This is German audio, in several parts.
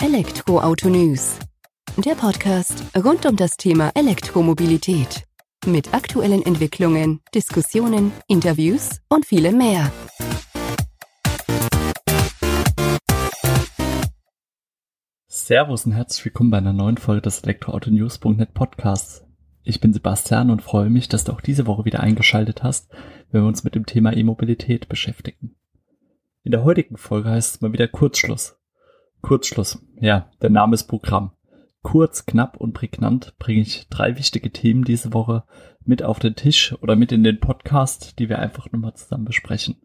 Elektroauto News. Der Podcast rund um das Thema Elektromobilität. Mit aktuellen Entwicklungen, Diskussionen, Interviews und vielem mehr. Servus und herzlich willkommen bei einer neuen Folge des Elektroautonews.net Podcasts. Ich bin Sebastian und freue mich, dass du auch diese Woche wieder eingeschaltet hast, wenn wir uns mit dem Thema E-Mobilität beschäftigen. In der heutigen Folge heißt es mal wieder Kurzschluss. Kurzschluss. Ja, der Name ist Programm. Kurz, knapp und prägnant bringe ich drei wichtige Themen diese Woche mit auf den Tisch oder mit in den Podcast, die wir einfach nochmal zusammen besprechen.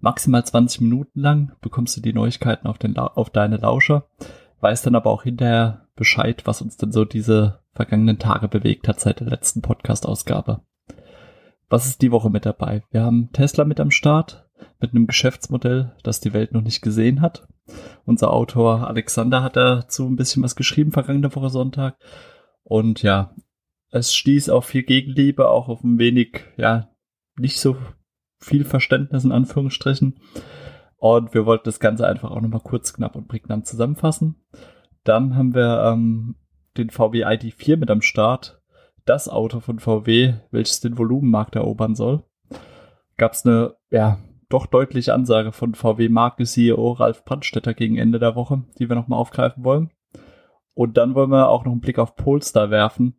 Maximal 20 Minuten lang bekommst du die Neuigkeiten auf, den, auf deine Lauscher, weißt dann aber auch hinterher Bescheid, was uns denn so diese vergangenen Tage bewegt hat seit der letzten Podcast-Ausgabe. Was ist die Woche mit dabei? Wir haben Tesla mit am Start, mit einem Geschäftsmodell, das die Welt noch nicht gesehen hat. Unser Autor Alexander hat dazu ein bisschen was geschrieben, vergangene Woche Sonntag. Und ja, es stieß auf viel Gegenliebe, auch auf ein wenig, ja, nicht so viel Verständnis in Anführungsstrichen. Und wir wollten das Ganze einfach auch nochmal kurz, knapp und prägnant zusammenfassen. Dann haben wir ähm, den VW ID4 mit am Start. Das Auto von VW, welches den Volumenmarkt erobern soll. Gab es eine, ja, doch deutliche Ansage von VW-Marke-CEO Ralf Brandstetter gegen Ende der Woche, die wir nochmal aufgreifen wollen. Und dann wollen wir auch noch einen Blick auf Polestar werfen,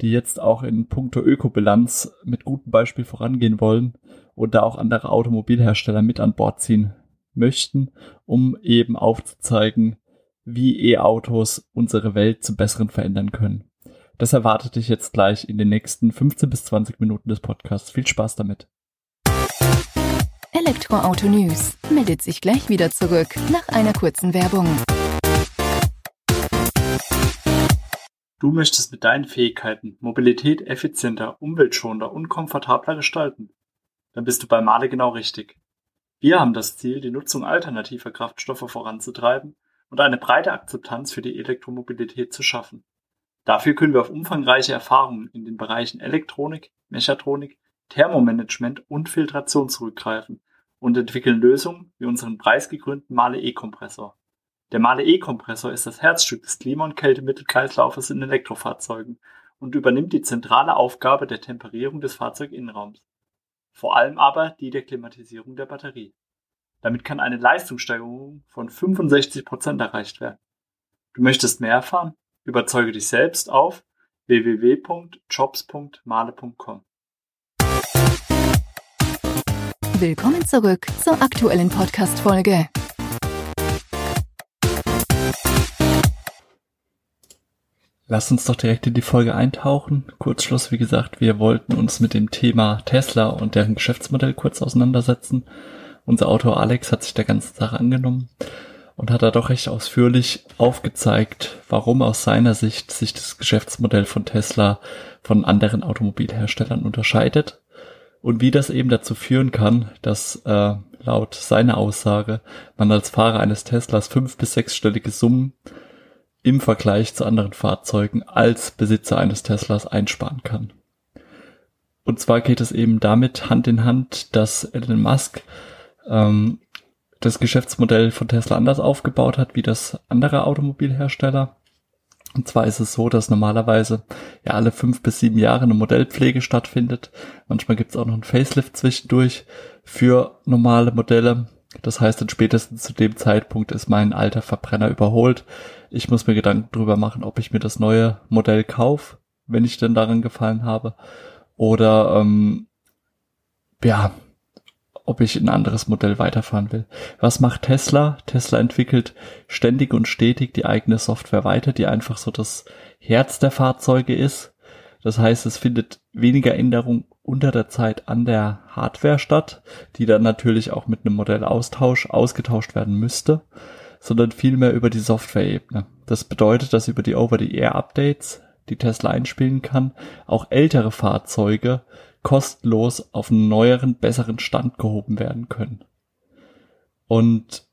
die jetzt auch in puncto Ökobilanz mit gutem Beispiel vorangehen wollen und da auch andere Automobilhersteller mit an Bord ziehen möchten, um eben aufzuzeigen, wie E-Autos unsere Welt zum Besseren verändern können. Das erwartet dich jetzt gleich in den nächsten 15 bis 20 Minuten des Podcasts. Viel Spaß damit. Elektroauto News meldet sich gleich wieder zurück nach einer kurzen Werbung. Du möchtest mit deinen Fähigkeiten Mobilität effizienter, umweltschonender und komfortabler gestalten? Dann bist du bei Male genau richtig. Wir haben das Ziel, die Nutzung alternativer Kraftstoffe voranzutreiben und eine breite Akzeptanz für die Elektromobilität zu schaffen. Dafür können wir auf umfangreiche Erfahrungen in den Bereichen Elektronik, Mechatronik, Thermomanagement und Filtration zurückgreifen und entwickeln Lösungen wie unseren preisgekrönten Male E-Kompressor. Der Male E-Kompressor ist das Herzstück des Klima- und Kältemittelkreislaufes in Elektrofahrzeugen und übernimmt die zentrale Aufgabe der Temperierung des Fahrzeuginnenraums. Vor allem aber die der Klimatisierung der Batterie. Damit kann eine Leistungssteigerung von 65 Prozent erreicht werden. Du möchtest mehr erfahren? Überzeuge dich selbst auf www.jobs.male.com. Willkommen zurück zur aktuellen Podcast-Folge. Lass uns doch direkt in die Folge eintauchen. Kurzschluss, wie gesagt, wir wollten uns mit dem Thema Tesla und deren Geschäftsmodell kurz auseinandersetzen. Unser Autor Alex hat sich der ganzen Sache angenommen und hat da doch recht ausführlich aufgezeigt, warum aus seiner Sicht sich das Geschäftsmodell von Tesla von anderen Automobilherstellern unterscheidet und wie das eben dazu führen kann, dass äh, laut seiner Aussage man als Fahrer eines Teslas fünf bis sechsstellige Summen im Vergleich zu anderen Fahrzeugen als Besitzer eines Teslas einsparen kann. Und zwar geht es eben damit Hand in Hand, dass Elon Musk ähm, das Geschäftsmodell von Tesla anders aufgebaut hat, wie das andere Automobilhersteller. Und zwar ist es so, dass normalerweise ja alle fünf bis sieben Jahre eine Modellpflege stattfindet. Manchmal gibt es auch noch einen Facelift zwischendurch für normale Modelle. Das heißt, dann spätestens zu dem Zeitpunkt ist mein alter Verbrenner überholt. Ich muss mir Gedanken drüber machen, ob ich mir das neue Modell kaufe, wenn ich denn daran gefallen habe. Oder ähm, ja, ob ich ein anderes Modell weiterfahren will. Was macht Tesla? Tesla entwickelt ständig und stetig die eigene Software weiter, die einfach so das Herz der Fahrzeuge ist. Das heißt, es findet weniger Änderung unter der Zeit an der Hardware statt, die dann natürlich auch mit einem Modellaustausch ausgetauscht werden müsste, sondern vielmehr über die Software-Ebene. Das bedeutet, dass über die Over-the-Air-Updates, die Tesla einspielen kann, auch ältere Fahrzeuge kostenlos auf einen neueren, besseren Stand gehoben werden können. Und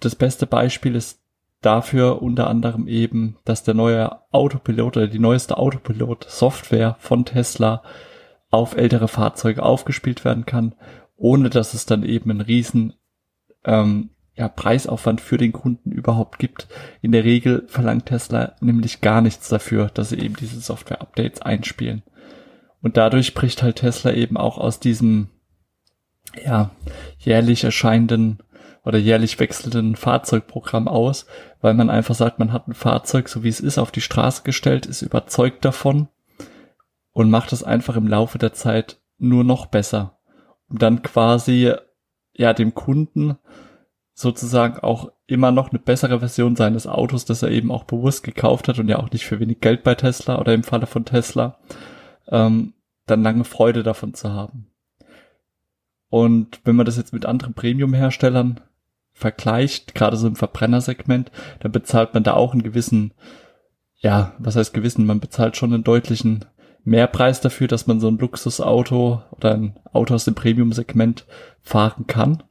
das beste Beispiel ist dafür unter anderem eben, dass der neue Autopilot oder die neueste Autopilot-Software von Tesla auf ältere Fahrzeuge aufgespielt werden kann, ohne dass es dann eben einen riesen ähm, ja, Preisaufwand für den Kunden überhaupt gibt. In der Regel verlangt Tesla nämlich gar nichts dafür, dass sie eben diese Software-Updates einspielen. Und dadurch bricht halt Tesla eben auch aus diesem, ja, jährlich erscheinenden oder jährlich wechselnden Fahrzeugprogramm aus, weil man einfach sagt, man hat ein Fahrzeug, so wie es ist, auf die Straße gestellt, ist überzeugt davon und macht es einfach im Laufe der Zeit nur noch besser. Um dann quasi, ja, dem Kunden sozusagen auch immer noch eine bessere Version seines Autos, das er eben auch bewusst gekauft hat und ja auch nicht für wenig Geld bei Tesla oder im Falle von Tesla, ähm, dann lange Freude davon zu haben. Und wenn man das jetzt mit anderen Premium-Herstellern vergleicht, gerade so im Verbrennersegment, dann bezahlt man da auch einen gewissen, ja, was heißt gewissen, man bezahlt schon einen deutlichen Mehrpreis dafür, dass man so ein Luxusauto oder ein Auto aus dem Premium-Segment fahren kann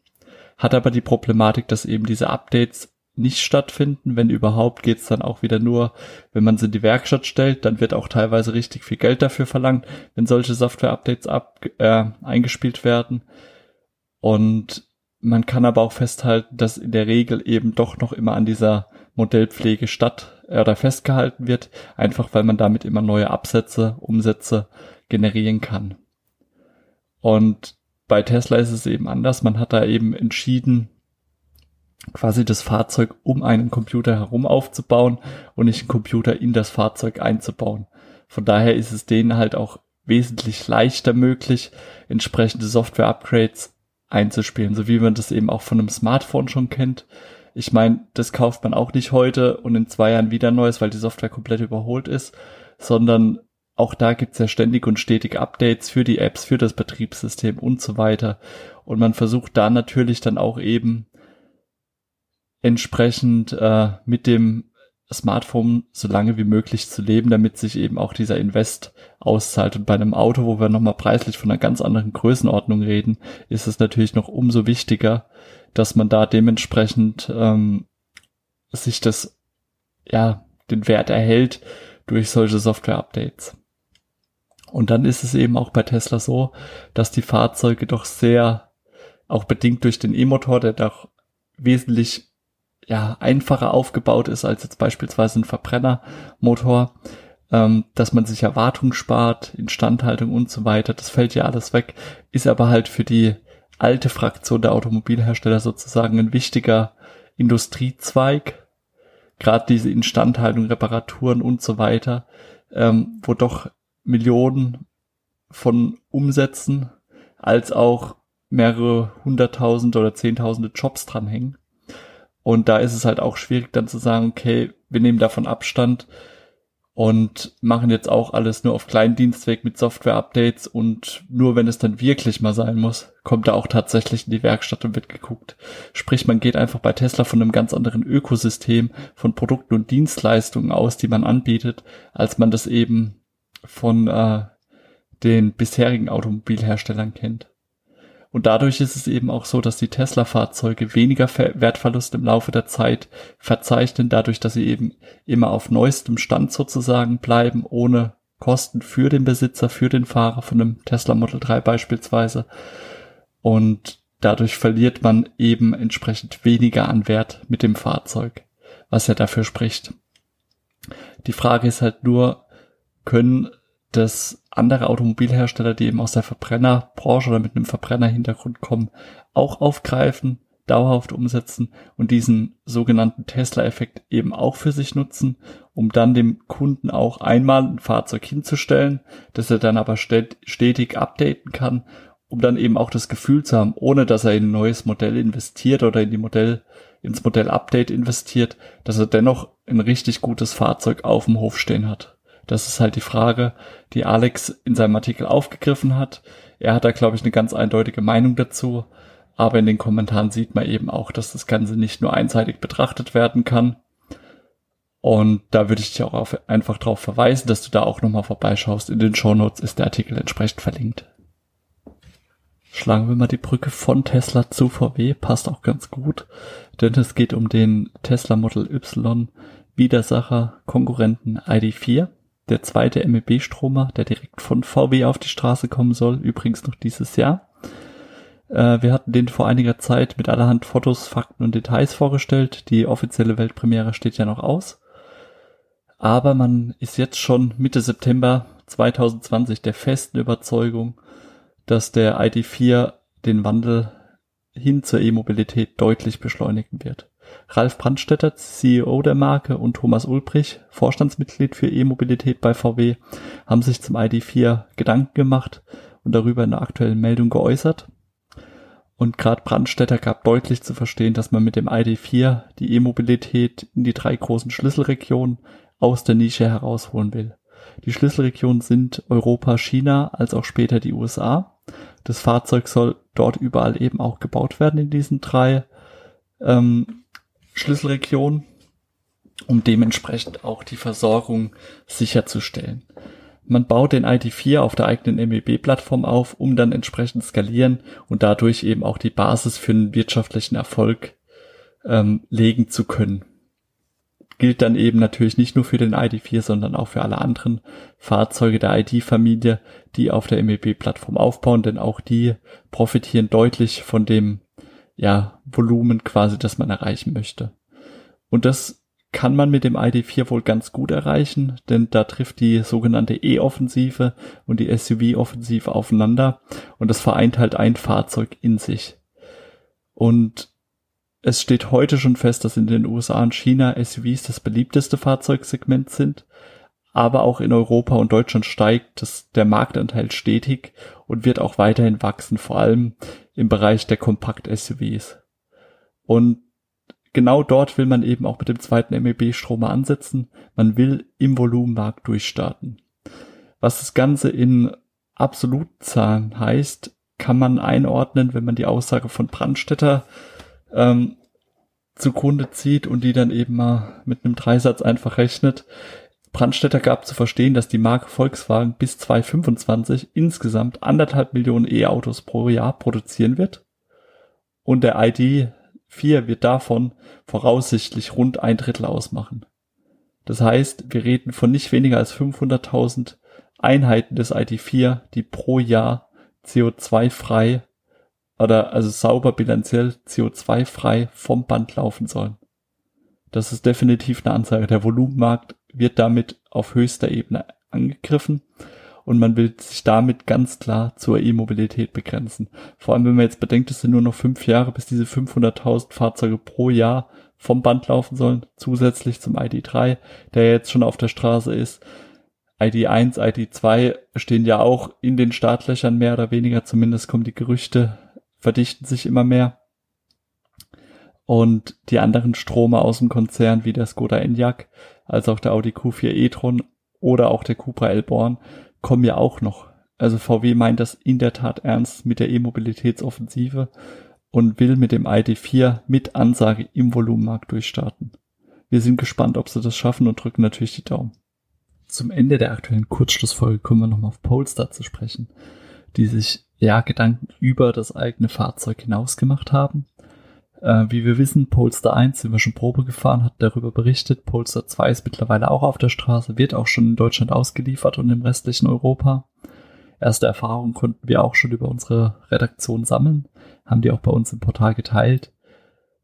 hat aber die Problematik, dass eben diese Updates nicht stattfinden. Wenn überhaupt, geht's dann auch wieder nur, wenn man sie in die Werkstatt stellt, dann wird auch teilweise richtig viel Geld dafür verlangt, wenn solche Software-Updates äh, eingespielt werden. Und man kann aber auch festhalten, dass in der Regel eben doch noch immer an dieser Modellpflege statt äh, oder festgehalten wird, einfach weil man damit immer neue Absätze, Umsätze generieren kann. Und bei Tesla ist es eben anders. Man hat da eben entschieden, quasi das Fahrzeug um einen Computer herum aufzubauen und nicht einen Computer in das Fahrzeug einzubauen. Von daher ist es denen halt auch wesentlich leichter möglich, entsprechende Software-Upgrades einzuspielen, so wie man das eben auch von einem Smartphone schon kennt. Ich meine, das kauft man auch nicht heute und in zwei Jahren wieder neues, weil die Software komplett überholt ist, sondern auch da gibt's ja ständig und stetig Updates für die Apps, für das Betriebssystem und so weiter. Und man versucht da natürlich dann auch eben entsprechend äh, mit dem Smartphone so lange wie möglich zu leben, damit sich eben auch dieser Invest auszahlt. Und bei einem Auto, wo wir nochmal preislich von einer ganz anderen Größenordnung reden, ist es natürlich noch umso wichtiger, dass man da dementsprechend ähm, sich das, ja, den Wert erhält durch solche Software-Updates. Und dann ist es eben auch bei Tesla so, dass die Fahrzeuge doch sehr, auch bedingt durch den E-Motor, der doch wesentlich ja, einfacher aufgebaut ist als jetzt beispielsweise ein Verbrennermotor, ähm, dass man sich Erwartung spart, Instandhaltung und so weiter. Das fällt ja alles weg, ist aber halt für die alte Fraktion der Automobilhersteller sozusagen ein wichtiger Industriezweig. Gerade diese Instandhaltung, Reparaturen und so weiter, ähm, wo doch Millionen von Umsätzen als auch mehrere hunderttausend oder zehntausende Jobs dranhängen. Und da ist es halt auch schwierig dann zu sagen, okay, wir nehmen davon Abstand und machen jetzt auch alles nur auf kleinen Dienstweg mit Software-Updates und nur wenn es dann wirklich mal sein muss, kommt er auch tatsächlich in die Werkstatt und wird geguckt. Sprich, man geht einfach bei Tesla von einem ganz anderen Ökosystem von Produkten und Dienstleistungen aus, die man anbietet, als man das eben von äh, den bisherigen Automobilherstellern kennt. Und dadurch ist es eben auch so, dass die Tesla-Fahrzeuge weniger Wertverlust im Laufe der Zeit verzeichnen, dadurch, dass sie eben immer auf neuestem Stand sozusagen bleiben, ohne Kosten für den Besitzer, für den Fahrer von einem Tesla Model 3 beispielsweise. Und dadurch verliert man eben entsprechend weniger an Wert mit dem Fahrzeug, was ja dafür spricht. Die Frage ist halt nur, können das andere Automobilhersteller, die eben aus der Verbrennerbranche oder mit einem Verbrennerhintergrund kommen, auch aufgreifen, dauerhaft umsetzen und diesen sogenannten Tesla-Effekt eben auch für sich nutzen, um dann dem Kunden auch einmal ein Fahrzeug hinzustellen, das er dann aber stetig updaten kann, um dann eben auch das Gefühl zu haben, ohne dass er in ein neues Modell investiert oder in die Modell, ins Modell-Update investiert, dass er dennoch ein richtig gutes Fahrzeug auf dem Hof stehen hat. Das ist halt die Frage, die Alex in seinem Artikel aufgegriffen hat. Er hat da, glaube ich, eine ganz eindeutige Meinung dazu. Aber in den Kommentaren sieht man eben auch, dass das Ganze nicht nur einseitig betrachtet werden kann. Und da würde ich dich auch auf, einfach darauf verweisen, dass du da auch nochmal vorbeischaust. In den Shownotes ist der Artikel entsprechend verlinkt. Schlagen wir mal die Brücke von Tesla zu VW, passt auch ganz gut, denn es geht um den Tesla Model Y Widersacher Konkurrenten ID4 der zweite MEB-Stromer, der direkt von VW auf die Straße kommen soll, übrigens noch dieses Jahr. Äh, wir hatten den vor einiger Zeit mit allerhand Fotos, Fakten und Details vorgestellt. Die offizielle Weltpremiere steht ja noch aus. Aber man ist jetzt schon Mitte September 2020 der festen Überzeugung, dass der ID4 den Wandel hin zur E-Mobilität deutlich beschleunigen wird. Ralf Brandstetter, CEO der Marke, und Thomas Ulbrich, Vorstandsmitglied für E-Mobilität bei VW, haben sich zum ID4 Gedanken gemacht und darüber in der aktuellen Meldung geäußert. Und gerade Brandstetter gab deutlich zu verstehen, dass man mit dem ID4 die E-Mobilität in die drei großen Schlüsselregionen aus der Nische herausholen will. Die Schlüsselregionen sind Europa, China, als auch später die USA. Das Fahrzeug soll dort überall eben auch gebaut werden in diesen drei ähm, Schlüsselregionen, um dementsprechend auch die Versorgung sicherzustellen. Man baut den ID4 auf der eigenen MEB-Plattform auf, um dann entsprechend skalieren und dadurch eben auch die Basis für einen wirtschaftlichen Erfolg ähm, legen zu können gilt dann eben natürlich nicht nur für den ID4, sondern auch für alle anderen Fahrzeuge der ID-Familie, die auf der MEB-Plattform aufbauen, denn auch die profitieren deutlich von dem ja, Volumen quasi, das man erreichen möchte. Und das kann man mit dem ID4 wohl ganz gut erreichen, denn da trifft die sogenannte E-Offensive und die SUV-Offensive aufeinander und das vereint halt ein Fahrzeug in sich. Und es steht heute schon fest, dass in den USA und China SUVs das beliebteste Fahrzeugsegment sind, aber auch in Europa und Deutschland steigt das, der Marktanteil stetig und wird auch weiterhin wachsen, vor allem im Bereich der Kompakt-SUVs. Und genau dort will man eben auch mit dem zweiten MEB-Stromer ansetzen. Man will im Volumenmarkt durchstarten. Was das Ganze in Absolutzahlen heißt, kann man einordnen, wenn man die Aussage von Brandstätter ähm, zugrunde zieht und die dann eben mal mit einem Dreisatz einfach rechnet. Brandstätter gab zu verstehen, dass die Marke Volkswagen bis 2025 insgesamt anderthalb Millionen E-Autos pro Jahr produzieren wird. Und der ID4 wird davon voraussichtlich rund ein Drittel ausmachen. Das heißt, wir reden von nicht weniger als 500.000 Einheiten des ID4, die pro Jahr CO2 frei oder also sauber bilanziell CO2-frei vom Band laufen sollen. Das ist definitiv eine Ansage. Der Volumenmarkt wird damit auf höchster Ebene angegriffen und man will sich damit ganz klar zur E-Mobilität begrenzen. Vor allem, wenn man jetzt bedenkt, es sind nur noch fünf Jahre, bis diese 500.000 Fahrzeuge pro Jahr vom Band laufen sollen, zusätzlich zum ID3, der jetzt schon auf der Straße ist. ID1, ID2 stehen ja auch in den Startlöchern mehr oder weniger, zumindest kommen die Gerüchte verdichten sich immer mehr. Und die anderen Strome aus dem Konzern, wie der Skoda Enyaq, als auch der Audi Q4 e-tron oder auch der Cupra Elborn, kommen ja auch noch. Also VW meint das in der Tat ernst mit der E-Mobilitätsoffensive und will mit dem ID4 mit Ansage im Volumenmarkt durchstarten. Wir sind gespannt, ob sie das schaffen und drücken natürlich die Daumen. Zum Ende der aktuellen Kurzschlussfolge kommen wir nochmal auf Polestar zu sprechen, die sich ja, Gedanken über das eigene Fahrzeug hinaus gemacht haben. Äh, wie wir wissen, Polestar 1 sind wir schon Probe gefahren, hat darüber berichtet. Polestar 2 ist mittlerweile auch auf der Straße, wird auch schon in Deutschland ausgeliefert und im restlichen Europa. Erste Erfahrungen konnten wir auch schon über unsere Redaktion sammeln, haben die auch bei uns im Portal geteilt.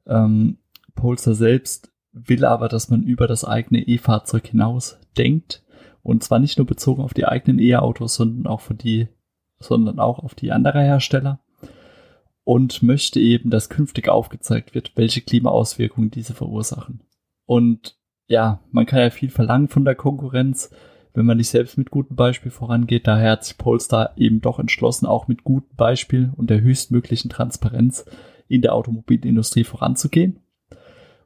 Ähm, Polestar selbst will aber, dass man über das eigene E-Fahrzeug hinaus denkt. Und zwar nicht nur bezogen auf die eigenen E-Autos, sondern auch für die sondern auch auf die anderer Hersteller und möchte eben, dass künftig aufgezeigt wird, welche Klimaauswirkungen diese verursachen. Und ja, man kann ja viel verlangen von der Konkurrenz, wenn man nicht selbst mit gutem Beispiel vorangeht. Daher hat sich Polestar eben doch entschlossen, auch mit gutem Beispiel und der höchstmöglichen Transparenz in der Automobilindustrie voranzugehen.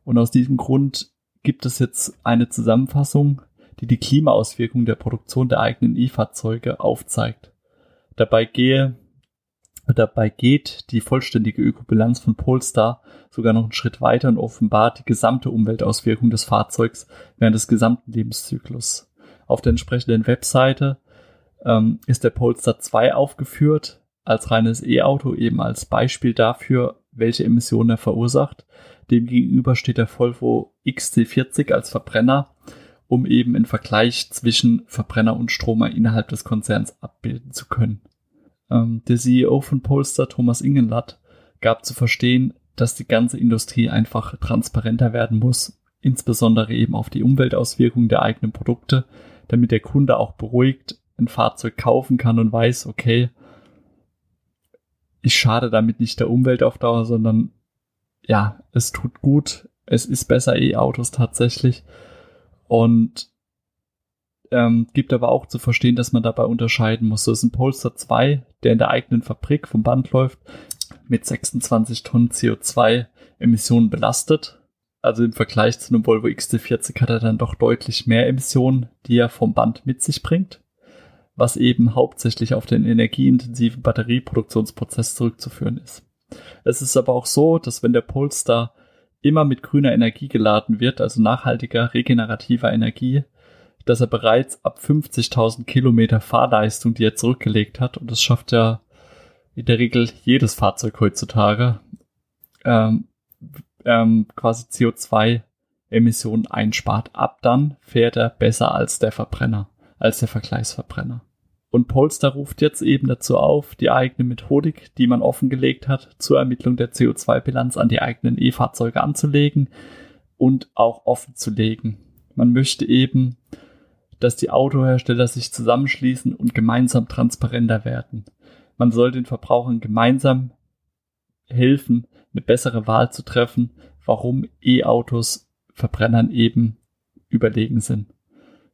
Und aus diesem Grund gibt es jetzt eine Zusammenfassung, die die Klimaauswirkungen der Produktion der eigenen E-Fahrzeuge aufzeigt. Dabei gehe Dabei geht die vollständige Ökobilanz von Polestar sogar noch einen Schritt weiter und offenbart die gesamte Umweltauswirkung des Fahrzeugs während des gesamten Lebenszyklus. Auf der entsprechenden Webseite ähm, ist der Polestar 2 aufgeführt als reines E-Auto eben als Beispiel dafür, welche Emissionen er verursacht. Demgegenüber steht der Volvo XC40 als Verbrenner, um eben einen Vergleich zwischen Verbrenner und Stromer innerhalb des Konzerns abbilden zu können. Ähm, der CEO von Polestar, Thomas Ingenlatt, gab zu verstehen, dass die ganze Industrie einfach transparenter werden muss, insbesondere eben auf die Umweltauswirkungen der eigenen Produkte, damit der Kunde auch beruhigt ein Fahrzeug kaufen kann und weiß, okay, ich schade damit nicht der Umwelt auf Dauer, sondern ja, es tut gut, es ist besser E-Autos tatsächlich. Und ähm, gibt aber auch zu verstehen, dass man dabei unterscheiden muss. So ist ein Polestar 2, der in der eigenen Fabrik vom Band läuft, mit 26 Tonnen CO2-Emissionen belastet. Also im Vergleich zu einem Volvo XT40 hat er dann doch deutlich mehr Emissionen, die er vom Band mit sich bringt, was eben hauptsächlich auf den energieintensiven Batterieproduktionsprozess zurückzuführen ist. Es ist aber auch so, dass wenn der Polestar immer mit grüner Energie geladen wird, also nachhaltiger, regenerativer Energie, dass er bereits ab 50.000 Kilometer Fahrleistung, die er zurückgelegt hat, und das schafft ja in der Regel jedes Fahrzeug heutzutage ähm, ähm, quasi CO2-Emissionen einspart. Ab dann fährt er besser als der Verbrenner, als der Vergleichsverbrenner. Und Polestar ruft jetzt eben dazu auf, die eigene Methodik, die man offengelegt hat, zur Ermittlung der CO2-Bilanz an die eigenen E-Fahrzeuge anzulegen und auch offen zu legen. Man möchte eben, dass die Autohersteller sich zusammenschließen und gemeinsam transparenter werden. Man soll den Verbrauchern gemeinsam helfen, eine bessere Wahl zu treffen, warum E-Autos Verbrennern eben überlegen sind.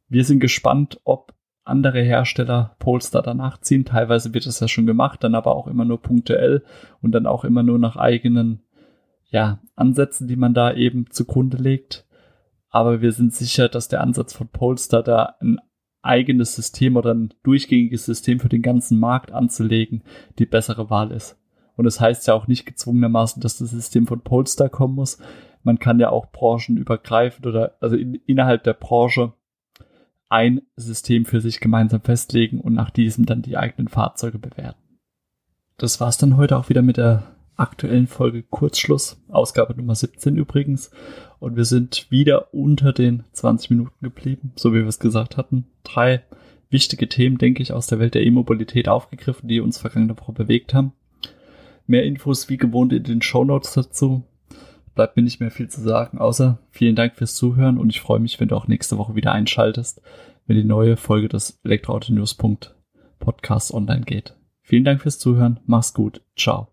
Wir sind gespannt, ob andere Hersteller Polestar danach ziehen. Teilweise wird es ja schon gemacht, dann aber auch immer nur punktuell und dann auch immer nur nach eigenen ja, Ansätzen, die man da eben zugrunde legt. Aber wir sind sicher, dass der Ansatz von Polestar da ein eigenes System oder ein durchgängiges System für den ganzen Markt anzulegen, die bessere Wahl ist. Und es das heißt ja auch nicht gezwungenermaßen, dass das System von Polestar kommen muss. Man kann ja auch branchenübergreifend oder also in, innerhalb der Branche ein System für sich gemeinsam festlegen und nach diesem dann die eigenen Fahrzeuge bewerten. Das war's dann heute auch wieder mit der aktuellen Folge Kurzschluss, Ausgabe Nummer 17 übrigens. Und wir sind wieder unter den 20 Minuten geblieben, so wie wir es gesagt hatten. Drei wichtige Themen, denke ich, aus der Welt der E-Mobilität aufgegriffen, die uns vergangene Woche bewegt haben. Mehr Infos wie gewohnt in den Show Notes dazu. Bleibt mir nicht mehr viel zu sagen, außer vielen Dank fürs Zuhören und ich freue mich, wenn du auch nächste Woche wieder einschaltest, wenn die neue Folge des Elektroauto News Podcast online geht. Vielen Dank fürs Zuhören, mach's gut, ciao.